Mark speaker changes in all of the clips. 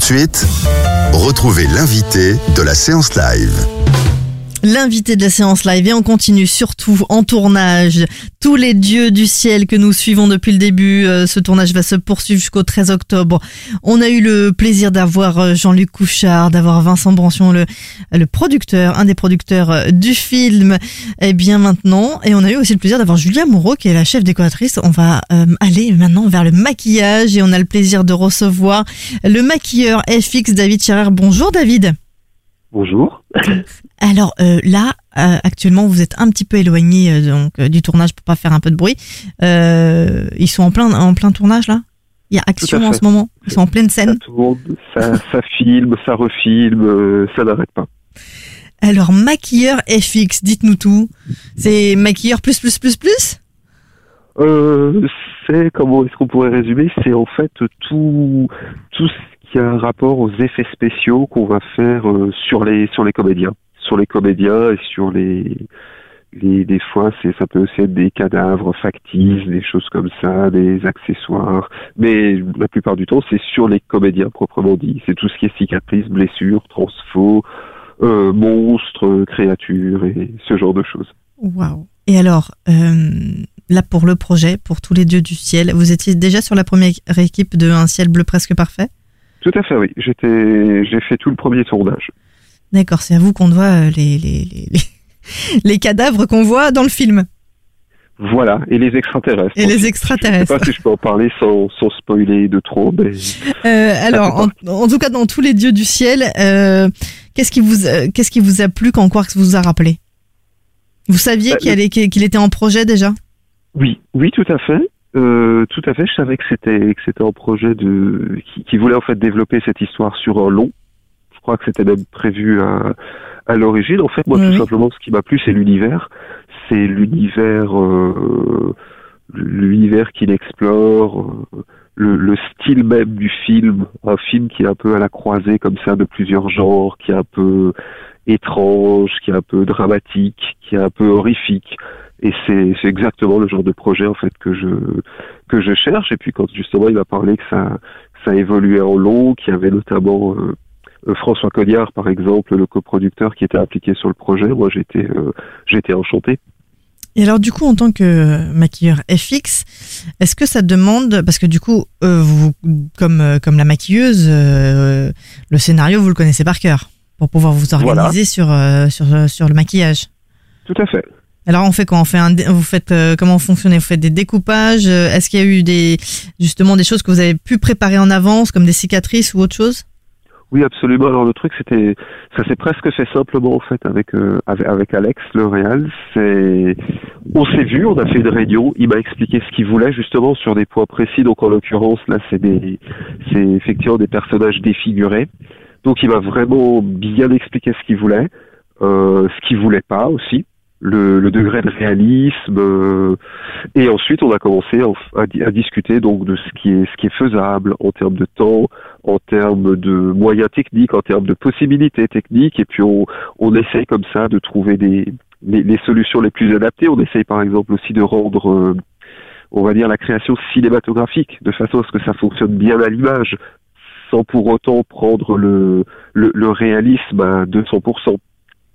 Speaker 1: de suite, retrouvez l'invité de la séance live.
Speaker 2: L'invité de la séance live et on continue surtout en tournage. Tous les dieux du ciel que nous suivons depuis le début, euh, ce tournage va se poursuivre jusqu'au 13 octobre. On a eu le plaisir d'avoir euh, Jean-Luc Couchard, d'avoir Vincent Branchion, le, le producteur, un des producteurs euh, du film. Et bien maintenant, et on a eu aussi le plaisir d'avoir Julia Moreau qui est la chef décoratrice. On va aller maintenant vers le maquillage et on a le plaisir de recevoir le maquilleur FX David Scherer. Bonjour David.
Speaker 3: Bonjour.
Speaker 2: Alors euh, là, euh, actuellement, vous êtes un petit peu éloigné euh, donc du tournage pour pas faire un peu de bruit. ils sont en plein en plein tournage là? Il y a action en ce moment? Ils sont en pleine scène?
Speaker 3: Ça, ça, filme, ça refilme, ça n'arrête pas.
Speaker 2: Alors maquilleur FX, dites-nous tout. C'est maquilleur plus plus plus plus?
Speaker 3: c'est comment est-ce qu'on pourrait résumer? C'est en fait tout tout rapport aux effets spéciaux qu'on va faire sur les sur les comédiens sur les comédiens et sur les, les des fois c'est ça peut aussi être des cadavres factices, des choses comme ça, des accessoires, mais la plupart du temps c'est sur les comédiens proprement dit. C'est tout ce qui est cicatrices, blessures, transfo, euh, monstres, créatures et ce genre de choses.
Speaker 2: Waouh. Et alors euh, là pour le projet, pour tous les dieux du ciel, vous étiez déjà sur la première équipe de Un ciel bleu presque parfait?
Speaker 3: Tout à fait, oui. J'étais, j'ai fait tout le premier tournage.
Speaker 2: D'accord, c'est à vous qu'on doit euh, les, les, les, les cadavres qu'on voit dans le film.
Speaker 3: Voilà, et les extraterrestres.
Speaker 2: Et les extraterrestres.
Speaker 3: Je ne sais pas si je peux en parler sans, sans spoiler de trop. Mais...
Speaker 2: Euh, alors, en, tout cas, dans tous les dieux du ciel, euh, qu'est-ce qui vous euh, qu'est-ce qui vous a plu quand Quarks vous a rappelé? Vous saviez bah, qu'il qu'il était en projet déjà?
Speaker 3: Oui, oui, tout à fait. Euh, tout à fait. Je savais que c'était que c'était un projet de qui, qui, voulait en fait développer cette histoire sur un long je crois que c'était même prévu à, à l'origine. En fait, moi, tout simplement, ce qui m'a plu, c'est l'univers. C'est l'univers, euh, l'univers qu'il explore, euh, le, le, style même du film. Un film qui est un peu à la croisée comme ça de plusieurs genres, qui est un peu étrange, qui est un peu dramatique, qui est un peu horrifique. Et c'est exactement le genre de projet en fait que je que je cherche. Et puis quand justement il m'a parlé que ça ça évoluait en long, qu'il y avait notamment euh, euh, François Cognard, par exemple, le coproducteur qui était appliqué sur le projet, moi j'étais euh, j'étais enchanté.
Speaker 2: Et alors du coup, en tant que maquilleur FX, est-ce que ça demande, parce que du coup, euh, vous, comme comme la maquilleuse, le scénario vous le connaissez par cœur pour pouvoir vous organiser sur sur sur le maquillage.
Speaker 3: Tout à fait.
Speaker 2: Alors on fait quoi? On fait un, vous faites comment fonctionnez? Vous faites des découpages? Est-ce qu'il y a eu des justement des choses que vous avez pu préparer en avance, comme des cicatrices ou autre chose?
Speaker 3: Oui, absolument. Alors le truc, c'était, ça s'est presque fait simplement en fait avec euh, avec, Alex, le réal. C'est, on s'est vu, on a fait une réunion. Il m'a expliqué ce qu'il voulait justement sur des points précis. Donc en l'occurrence, là, c'est des, c'est effectivement des personnages défigurés. Donc il m'a vraiment bien expliqué ce qu'il voulait, euh, ce qu'il voulait pas aussi le, le, degré de réalisme euh, et ensuite on a commencé à, à, discuter donc de ce qui est ce qui est faisable en termes de temps, en termes de moyens techniques, en termes de possibilités techniques et puis on, on essaye comme ça de trouver des les, les solutions les plus adaptées. On essaye par exemple aussi de rendre euh, on va dire la création cinématographique de façon à ce que ça fonctionne bien à l'image sans pour autant prendre le, le, le réalisme à 200%.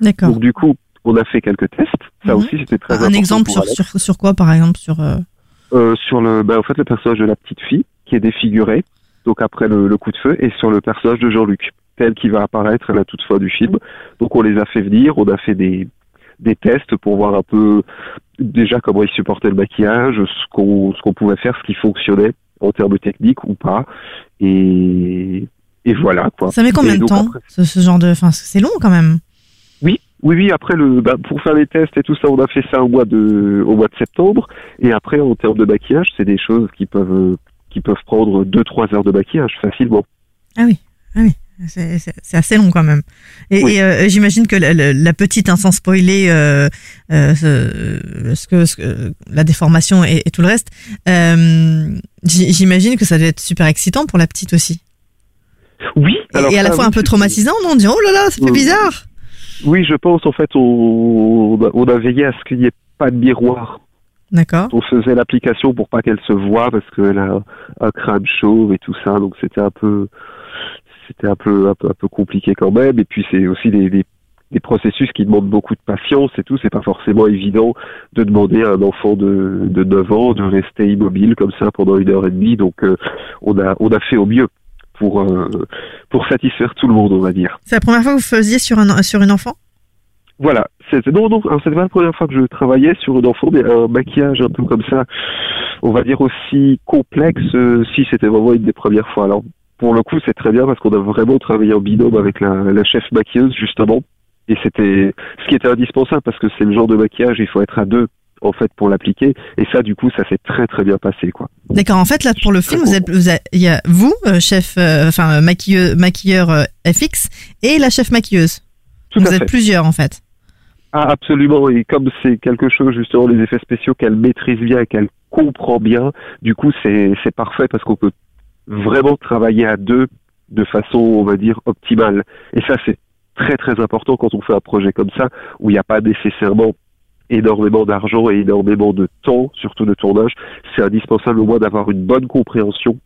Speaker 2: D'accord.
Speaker 3: Donc du coup, on a fait quelques tests. Ça mhm. aussi, c'était très
Speaker 2: Un exemple sur, sur, quoi, par exemple sur, euh...
Speaker 3: Euh, sur le, bah, en fait, le personnage de la petite fille qui est défiguré, donc après le, le coup de feu, et sur le personnage de Jean-Luc, tel qui va apparaître à la toute fin du film. Donc on les a fait venir, on a fait des, des tests pour voir un peu déjà comment ils supportaient le maquillage, ce qu'on ce qu'on pouvait faire, ce qui fonctionnait en termes techniques ou pas. Et, et voilà quoi.
Speaker 2: Ça met combien de temps ce, ce, genre de, enfin c'est long quand même.
Speaker 3: Oui, oui. Après, le, bah, pour faire les tests et tout ça, on a fait ça au mois de, au mois de septembre. Et après, en termes de maquillage, c'est des choses qui peuvent, qui peuvent prendre 2-3 heures de maquillage facilement.
Speaker 2: Ah oui, ah oui. C'est assez long quand même. Et, euh, j'imagine que la, petite, hein, sans spoiler euh, euh, ce, que, ce la déformation et, tout le reste, j'imagine que ça doit être super excitant pour la petite aussi.
Speaker 3: Oui.
Speaker 2: Alors et, à la fois un peu traumatisant, non On dit oh là là, ça fait bizarre.
Speaker 3: Oui, je pense en fait on, on a veillé à ce qu'il n'y ait pas de miroir.
Speaker 2: D'accord.
Speaker 3: On faisait l'application pour pas qu'elle se voie parce qu'elle a un crâne chauve et tout ça, donc c'était un peu c'était un peu, un peu un peu compliqué quand même. Et puis c'est aussi des, des, des, processus qui demandent beaucoup de patience et tout. C'est pas forcément évident de demander à un enfant de, de 9 ans de rester immobile comme ça pendant une heure et demie. Donc euh, on a on a fait au mieux pour euh, pour satisfaire tout le monde, on va dire.
Speaker 2: C'est la première fois que vous faisiez sur un sur une enfant?
Speaker 3: Voilà, c'était non non, c'était pas la première fois que je travaillais sur une enfant, mais un maquillage un peu comme ça, on va dire aussi complexe. Euh, si c'était vraiment une des premières fois. Alors pour le coup, c'est très bien parce qu'on a vraiment travaillé en binôme avec la, la chef maquilleuse justement, et c'était ce qui était indispensable parce que c'est le genre de maquillage, il faut être à deux en fait pour l'appliquer et ça du coup ça s'est très très bien passé quoi.
Speaker 2: D'accord en fait là pour le film vous êtes vous il y a vous euh, chef euh, enfin maquilleur maquilleur euh, FX et la chef maquilleuse.
Speaker 3: Tout
Speaker 2: vous
Speaker 3: à
Speaker 2: êtes
Speaker 3: fait.
Speaker 2: plusieurs en fait.
Speaker 3: Ah, absolument. Et comme c'est quelque chose, justement, les effets spéciaux qu'elle maîtrise bien et qu'elle comprend bien, du coup, c'est, c'est parfait parce qu'on peut vraiment travailler à deux de façon, on va dire, optimale. Et ça, c'est très, très important quand on fait un projet comme ça, où il n'y a pas nécessairement énormément d'argent et énormément de temps, surtout de tournage. C'est indispensable au moins d'avoir une bonne compréhension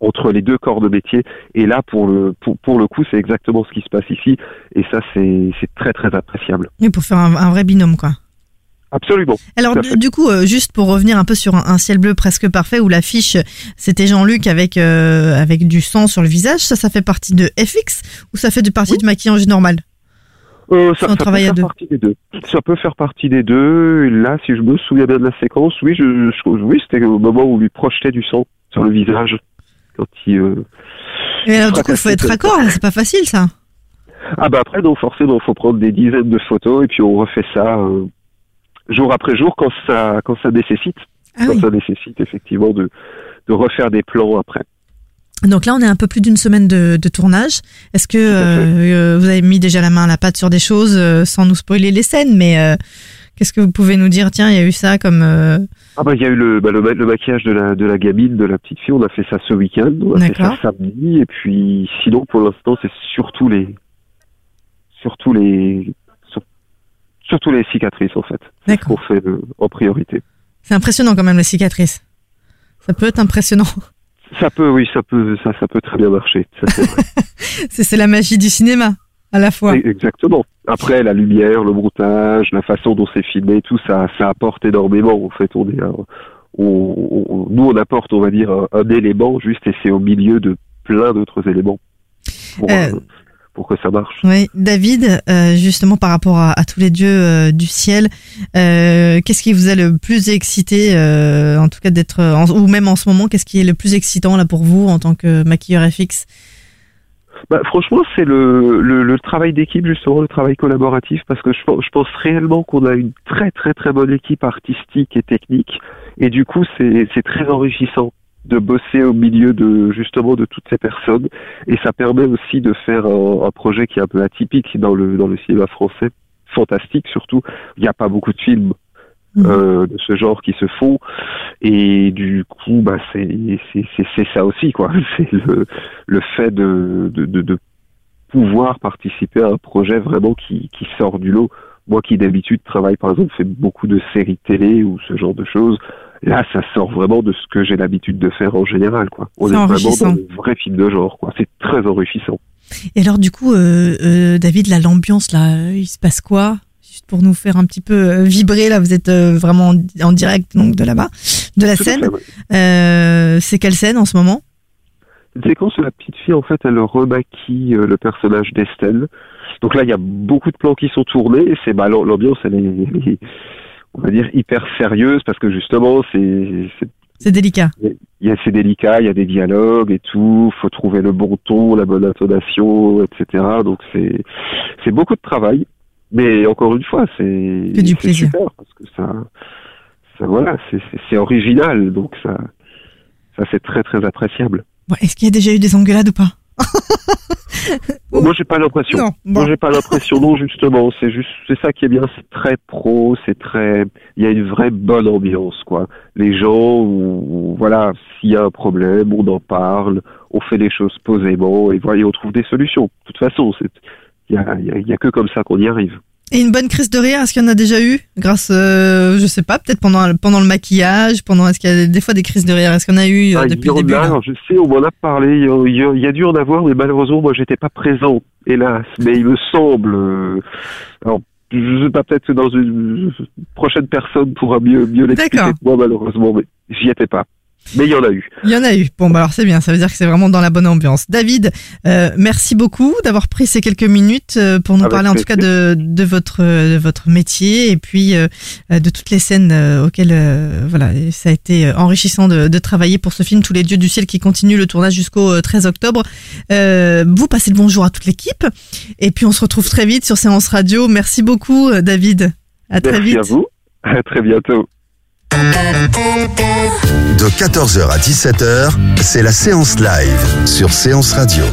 Speaker 3: entre les deux corps de métier. Et là, pour le, pour, pour le coup, c'est exactement ce qui se passe ici. Et ça, c'est, c'est très, très appréciable.
Speaker 2: Oui, pour faire un, un vrai binôme quoi.
Speaker 3: Absolument.
Speaker 2: Alors du, du coup, euh, juste pour revenir un peu sur un, un ciel bleu presque parfait où l'affiche c'était Jean-Luc avec euh, avec du sang sur le visage, ça ça fait partie de FX ou ça fait de partie
Speaker 3: Oui.
Speaker 2: de maquillage normal?
Speaker 3: Euh, ça, ça peut faire
Speaker 2: deux.
Speaker 3: partie des deux. Ça peut faire partie des deux. Et là, si je me souviens bien de la séquence, oui, je, je- oui, c'était au moment où on lui projetait du sang sur le visage. Quand il, euh,
Speaker 2: Et alors du coup, il faut être raccord, là, c'est pas facile ça.
Speaker 3: Ah bah après, non, forcément, faut prendre des dizaines de photos et puis on refait ça euh, jour après jour quand ça, quand ça nécessite.
Speaker 2: Ah
Speaker 3: quand
Speaker 2: oui.
Speaker 3: ça nécessite effectivement de, de refaire des plans après.
Speaker 2: Donc là, on est un peu plus d'une semaine de, de tournage. Est-ce que euh, euh, vous avez mis déjà la main à la pâte sur des choses euh, sans nous spoiler les scènes, mais euh, qu'est-ce que vous pouvez nous dire? Tiens, il y a eu ça comme euh,
Speaker 3: Ah bah il y a eu le, bah, le, ma- le maquillage de la, de la gamine, de la petite fille, on a fait ça ce week-end, on a fait ça samedi, et puis sinon pour l'instant c'est surtout les surtout les sur- surtout les cicatrices en fait. C'est ce qu'on fait euh, en priorité.
Speaker 2: C'est impressionnant quand même la cicatrice. Ça peut être impressionnant.
Speaker 3: Ça peut, oui, ça peut, ça, ça peut très bien marcher. C'est
Speaker 2: la magie du cinéma à la fois.
Speaker 3: Exactement. Après, la lumière, le montage, la façon dont c'est filmé, tout ça, ça apporte énormément. En fait, on est, un- on- on- nous, on apporte, on va dire, un, un élément juste, et c'est au milieu de plein d'autres éléments pour,
Speaker 2: Euh.
Speaker 3: Pour que ça marche.
Speaker 2: Oui, David, euh, justement par rapport à, à tous les dieux euh, du ciel, euh, qu'est-ce qui vous a le plus excité, euh, en tout cas d'être, ou même en ce moment, qu'est-ce qui est le plus excitant là pour vous en tant que maquilleur FX
Speaker 3: Bah, franchement, c'est le, le, le travail d'équipe, justement, le travail collaboratif, parce que je, pense- je pense réellement qu'on a une très très très bonne équipe artistique et technique, et du coup, c'est très enrichissant de bosser au milieu de justement de toutes ces personnes, et ça permet aussi de faire un, un projet qui est un peu atypique dans le dans le cinéma français, fantastique surtout. Il n'y a pas beaucoup de films
Speaker 2: Mhm.
Speaker 3: euh, de ce genre qui se font. Et du coup bah c'est c'est ça aussi quoi. C'est le le fait de de, de de pouvoir participer à un projet vraiment qui qui sort du lot. Moi qui d'habitude travaille par exemple fais beaucoup de séries télé ou ce genre de choses là ça sort vraiment de ce que j'ai l'habitude de faire en général quoi on
Speaker 2: C'est
Speaker 3: est vraiment dans le vrai film de genre quoi c'est très enrichissant
Speaker 2: Et alors du coup, euh, euh, David, là, l'ambiance là, il se passe quoi? Juste pour nous faire un petit peu euh, vibrer là, vous êtes vraiment en, direct donc de là-bas, de la
Speaker 3: Tout
Speaker 2: scène.
Speaker 3: ouais.
Speaker 2: C'est quelle scène en ce moment?
Speaker 3: Une séquence où la petite fille, en fait, elle remaquille le personnage d'Estelle. Donc là, il y a beaucoup de plans qui sont tournés. C'est bah, l'am- l'ambiance, elle est, on va dire, hyper sérieuse parce que justement, c'est, c'est,
Speaker 2: délicat.
Speaker 3: il y a, c'est délicat, il y a des dialogues et tout. Faut trouver le bon ton, la bonne intonation, etc. Donc c'est, c'est beaucoup de travail. Mais encore une fois, c'est,
Speaker 2: du plaisir.
Speaker 3: super parce que ça, ça voilà, c'est, original. Donc ça, ça c'est très très appréciable.
Speaker 2: Bon, Est-ce qu'il y a déjà eu des engueulades ou pas?
Speaker 3: Moi, j'ai pas l'impression.
Speaker 2: Non.
Speaker 3: Moi, j'ai pas l'impression. Non, justement, c'est juste, c'est ça qui est bien. C'est très pro, c'est très. Il y a une vraie bonne ambiance, quoi. Les gens, où, voilà, s'il y a un problème, on en parle, on fait les choses posément et voilà, et on trouve des solutions. De toute façon, c'est. Il y a, il y a- il y a que comme ça qu'on y arrive.
Speaker 2: Et une bonne crise de rire, est-ce qu'il y en a déjà eu Grâce, euh, je sais pas, peut-être pendant, pendant le maquillage, pendant, est-ce qu'il y a des fois des crises de rire Est-ce en a eu euh,
Speaker 3: Ah,
Speaker 2: depuis le début
Speaker 3: a, je sais, on m'en a parlé, il y a, il y dû en avoir, mais malheureusement, moi, j'étais pas présent, hélas. Mais il me semble, euh, alors, je sais pas, peut-être que dans une prochaine personne pourra mieux, mieux l'expliquer moi, malheureusement, mais j'y étais pas. Mais il y en a eu.
Speaker 2: Il y en a eu. Bon, bah alors c'est bien, ça veut dire que c'est vraiment dans la bonne ambiance. David, euh, merci beaucoup d'avoir pris ces quelques minutes euh, pour nous
Speaker 3: Avec
Speaker 2: parler en tout cas de, de votre de votre métier et puis euh, de toutes les scènes auxquelles euh, voilà ça a été enrichissant de, de travailler pour ce film Tous les dieux du ciel qui continue le tournage jusqu'au euh, 13 octobre. Vous passez le bonjour à toute l'équipe et puis on se retrouve très vite sur Séance Radio. Merci beaucoup David. À très
Speaker 3: Merci
Speaker 2: vite.
Speaker 3: à vous. À très bientôt.
Speaker 1: De 14h à 17h, c'est la séance live sur Séance Radio.